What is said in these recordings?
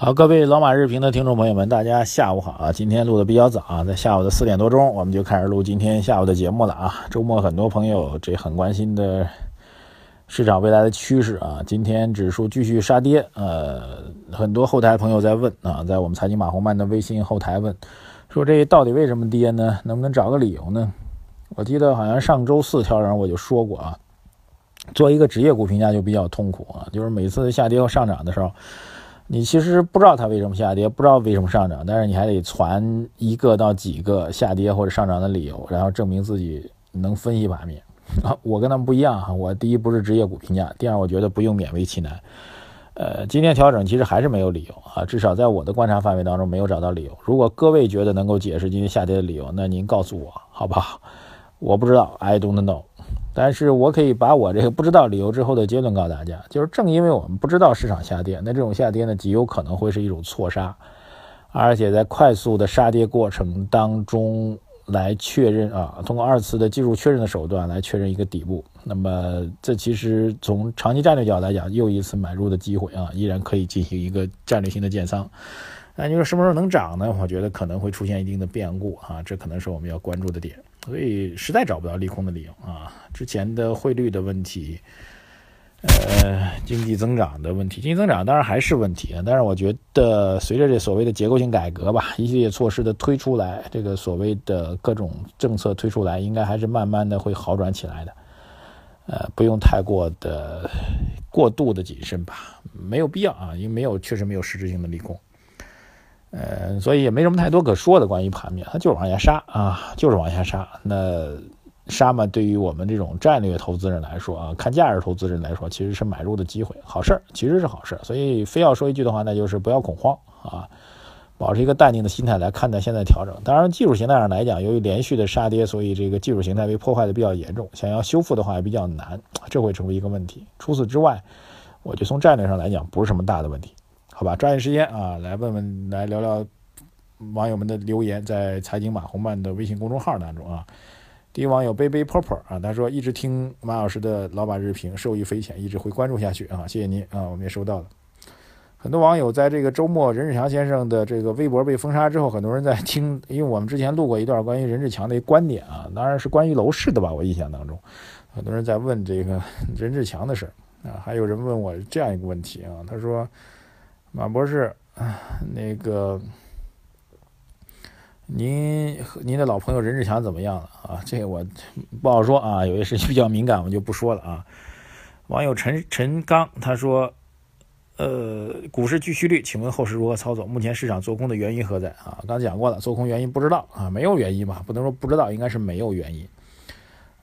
好，各位老马日评的听众朋友们，大家下午好啊！今天录的比较早啊，在下午的四点多钟，我们就开始录今天下午的节目了啊。周末很多朋友这很关心的市场未来的趋势啊，今天指数继续杀跌，呃，很多后台朋友在问啊，在我们财经马红曼的微信后台问，说这到底为什么跌呢？能不能找个理由呢？我记得好像上周四调整我就说过啊，做一个职业股评价就比较痛苦啊，就是每次下跌和上涨的时候。你其实不知道它为什么下跌，不知道为什么上涨，但是你还得传一个到几个下跌或者上涨的理由，然后证明自己能分析盘面。我跟他们不一样哈，我第一不是职业股评价，第二我觉得不用勉为其难。呃，今天调整其实还是没有理由啊，至少在我的观察范围当中没有找到理由。如果各位觉得能够解释今天下跌的理由，那您告诉我好不好？我不知道，I don't know。但是我可以把我这个不知道理由之后的结论告诉大家，就是正因为我们不知道市场下跌，那这种下跌呢极有可能会是一种错杀，而且在快速的杀跌过程当中来确认啊，通过二次的技术确认的手段来确认一个底部，那么这其实从长期战略角度来讲，又一次买入的机会啊，依然可以进行一个战略性的建仓。那你说什么时候能涨呢？我觉得可能会出现一定的变故啊，这可能是我们要关注的点。所以实在找不到利空的理由啊！之前的汇率的问题，呃，经济增长的问题，经济增长当然还是问题啊。但是我觉得随着这所谓的结构性改革吧，一系列措施的推出来，这个所谓的各种政策推出来，应该还是慢慢的会好转起来的。呃，不用太过的过度的谨慎吧，没有必要啊，因为没有确实没有实质性的利空。呃，所以也没什么太多可说的关于盘面，它就是往下杀啊，就是往下杀。那杀嘛，对于我们这种战略投资人来说啊，看价值投资人来说，其实是买入的机会，好事儿，其实是好事儿。所以非要说一句的话，那就是不要恐慌啊，保持一个淡定的心态来看待现在调整。当然，技术形态上来讲，由于连续的杀跌，所以这个技术形态被破坏的比较严重，想要修复的话也比较难，这会成为一个问题。除此之外，我就从战略上来讲，不是什么大的问题。好吧，抓紧时间啊，来问问，来聊聊网友们的留言，在财经马红曼的微信公众号当中啊。第一网友贝贝泡泡啊，他说一直听马老师的老马日评，受益匪浅，一直会关注下去啊，谢谢您啊，我们也收到了。很多网友在这个周末任志强先生的这个微博被封杀之后，很多人在听，因为我们之前录过一段关于任志强的观点啊，当然是关于楼市的吧，我印象当中，很多人在问这个 任志强的事儿啊，还有人问我这样一个问题啊，他说。马博士，啊那个，您和您的老朋友任志强怎么样了啊？这个我不好说啊，有些事情比较敏感，我就不说了啊。网友陈陈刚他说：“呃，股市继续率，请问后市如何操作？目前市场做空的原因何在啊？”刚讲过了，做空原因不知道啊，没有原因吧？不能说不知道，应该是没有原因。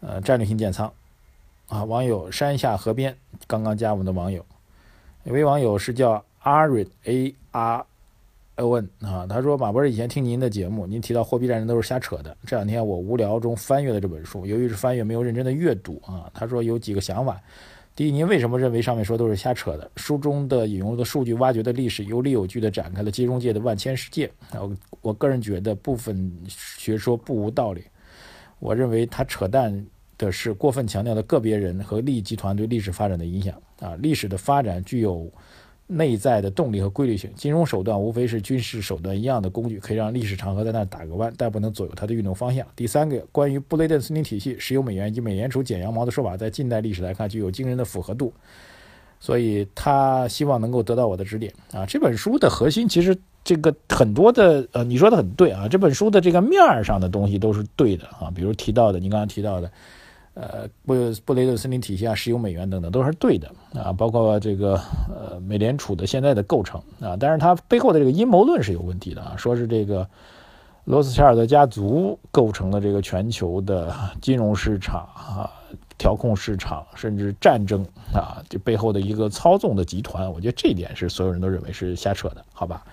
呃，战略性建仓啊。网友山下河边刚刚加我们的网友，有位网友是叫。Aron A R O N 啊，他说马博士以前听您的节目，您提到货币战争都是瞎扯的。这两天我无聊中翻阅了这本书，由于是翻阅，没有认真的阅读啊。他说有几个想法：第一，您为什么认为上面说都是瞎扯的？书中的引用的数据挖掘的历史有理有据的展开了金融界的万千世界。我我个人觉得部分学说不无道理。我认为他扯淡的是过分强调的个别人和利益集团对历史发展的影响啊。历史的发展具有。内在的动力和规律性，金融手段无非是军事手段一样的工具，可以让历史长河在那打个弯，但不能左右它的运动方向。第三个，关于布雷顿森林体系、石油美元以及美联储剪羊毛的说法，在近代历史来看具有惊人的符合度，所以他希望能够得到我的指点啊。这本书的核心其实这个很多的呃，你说的很对啊，这本书的这个面儿上的东西都是对的啊，比如提到的，你刚刚提到的。呃，布布雷顿森林体系啊，石油美元等等都是对的啊，包括这个呃美联储的现在的构成啊，但是它背后的这个阴谋论是有问题的啊，说是这个罗斯柴尔德家族构成了这个全球的金融市场啊，调控市场，甚至战争啊，这背后的一个操纵的集团，我觉得这一点是所有人都认为是瞎扯的，好吧？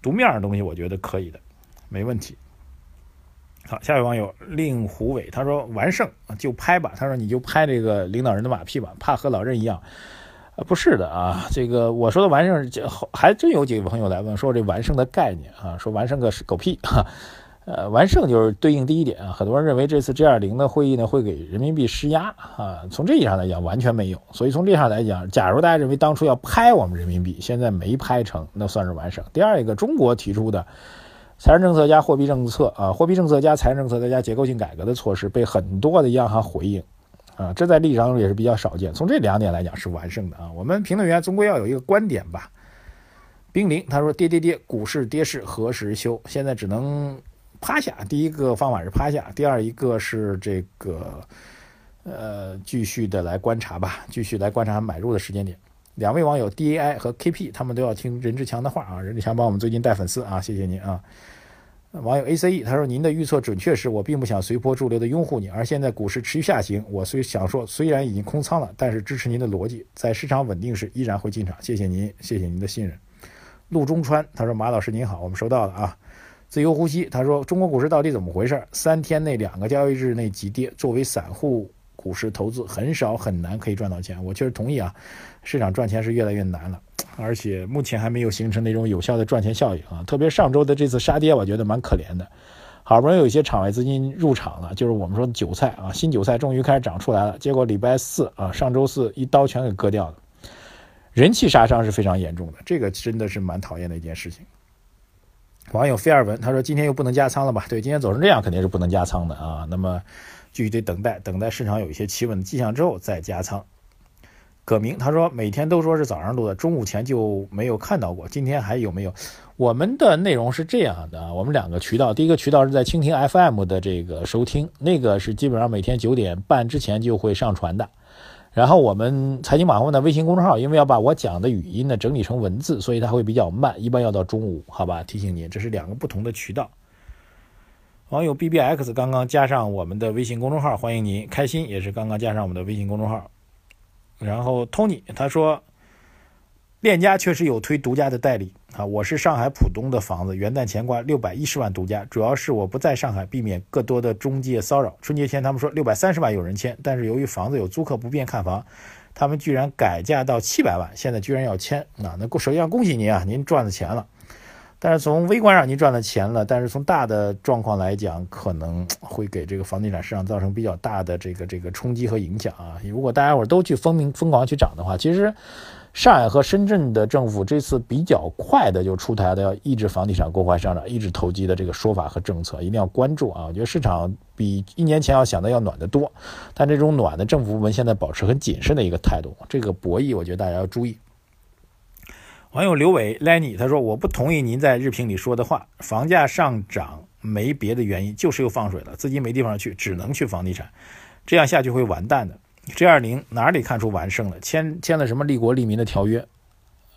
读面的东西我觉得可以的，没问题。好，下一位网友令狐伟，他说完胜就拍吧，他说你就拍这个领导人的马屁吧，怕和老任一样。呃，不是的啊，这个我说的完胜，还真有几个朋友来问说这完胜的概念啊，说完胜个狗屁 哈。呃，完胜就是对应第一点啊，很多人认为这次 G 二零的会议呢会给人民币施压啊，从这意义上来讲完全没有。所以从这上来讲，假如大家认为当初要拍我们人民币，现在没拍成，那算是完胜。第二一个，中国提出的财政政策加货币政策啊，货币政策加财政政策再加结构性改革的措施，被很多的央行回应啊，这在历史上也是比较少见。从这两点来讲是完胜的啊。我们评论员总归要有一个观点吧。冰凌他说跌跌跌，股市跌势何时休？现在只能。趴下，第一个方法是趴下，第二一个是这个，呃，继续的来观察吧，继续来观察买入的时间点。两位网友 D A I 和 K P 他们都要听任志强的话啊，任志强帮我们最近带粉丝啊，谢谢您啊。网友 A C E 他说：“您的预测准确时，我并不想随波逐流的拥护你，而现在股市持续下行，我虽想说虽然已经空仓了，但是支持您的逻辑，在市场稳定时依然会进场。谢谢您，谢谢您的信任。”陆中川他说：“马老师您好，我们收到了啊。”自由呼吸，他说：“中国股市到底怎么回事？三天内两个交易日内急跌，作为散户股市投资，很少很难可以赚到钱。我确实同意啊，市场赚钱是越来越难了，而且目前还没有形成那种有效的赚钱效应啊。特别上周的这次杀跌，我觉得蛮可怜的。好不容易有一些场外资金入场了，就是我们说的韭菜啊，新韭菜终于开始长出来了。结果礼拜四啊，上周四一刀全给割掉了，人气杀伤是非常严重的，这个真的是蛮讨厌的一件事情。”网友菲尔文他说：“今天又不能加仓了吧？对，今天走成这样肯定是不能加仓的啊。那么继续得等待，等待市场有一些企稳的迹象之后再加仓。”葛明他说：“每天都说是早上录的，中午前就没有看到过。今天还有没有？我们的内容是这样的，我们两个渠道，第一个渠道是在蜻蜓 FM 的这个收听，那个是基本上每天九点半之前就会上传的。”然后我们财经马后的微信公众号，因为要把我讲的语音呢整理成文字，所以它会比较慢，一般要到中午，好吧？提醒您，这是两个不同的渠道。网友 B B X 刚刚加上我们的微信公众号，欢迎您。开心也是刚刚加上我们的微信公众号。然后 Tony 他说。链家确实有推独家的代理啊，我是上海浦东的房子，元旦前挂六百一十万独家，主要是我不在上海，避免更多的中介骚扰。春节前他们说六百三十万有人签，但是由于房子有租客不便看房，他们居然改价到七百万，现在居然要签啊！那首先要恭喜您啊，您赚了钱了。但是从微观上您赚了钱了，但是从大的状况来讲，可能 会给这个房地产市场造成比较大的这个这个冲击和影响啊。如果大家伙都去疯疯狂去涨的话，其实。上海和深圳的政府这次比较快的就出台了要抑制房地产过快上涨、抑制投机的这个说法和政策，一定要关注啊！我觉得市场比一年前要想的要暖得多，但这种暖的政府部门现在保持很谨慎的一个态度，这个博弈我觉得大家要注意。网友刘伟 Lenny 他说：“我不同意您在日评里说的话，房价上涨没别的原因，就是又放水了，资金没地方去，只能去房地产，这样下去会完蛋的。” G 二零哪里看出完胜了？签签了什么利国利民的条约？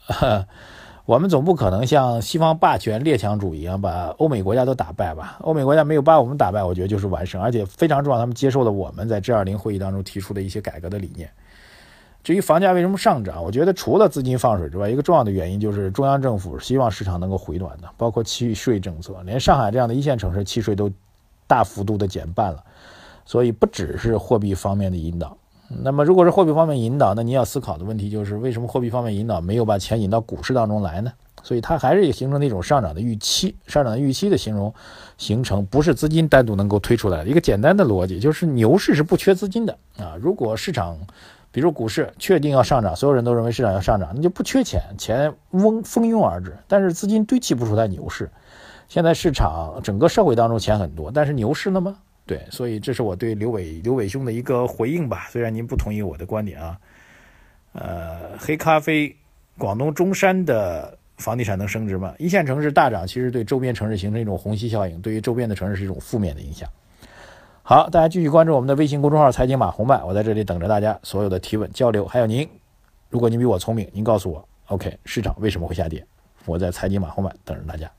我们总不可能像西方霸权列强主义一样把欧美国家都打败吧？欧美国家没有把我们打败，我觉得就是完胜，而且非常重要，他们接受了我们在 G 二零会议当中提出的一些改革的理念。至于房价为什么上涨，我觉得除了资金放水之外，一个重要的原因就是中央政府希望市场能够回暖的，包括契税政策，连上海这样的一线城市契税都大幅度的减半了，所以不只是货币方面的引导。那么，如果是货币方面引导，那你要思考的问题就是，为什么货币方面引导没有把钱引到股市当中来呢？所以它还是形成那种上涨的预期，上涨的预期的形容形成，不是资金单独能够推出来的。一个简单的逻辑就是，牛市是不缺资金的啊。如果市场，比如股市确定要上涨，所有人都认为市场要上涨，那就不缺钱，钱嗡蜂拥而至。但是资金堆砌不出来牛市。现在市场整个社会当中钱很多，但是牛市了吗？对，所以这是我对刘伟刘伟兄的一个回应吧。虽然您不同意我的观点啊，呃，黑咖啡，广东中山的房地产能升值吗？一线城市大涨，其实对周边城市形成一种虹吸效应，对于周边的城市是一种负面的影响。好，大家继续关注我们的微信公众号“财经马红漫”，我在这里等着大家所有的提问交流。还有您，如果您比我聪明，您告诉我，OK，市场为什么会下跌？我在财经马红漫等着大家。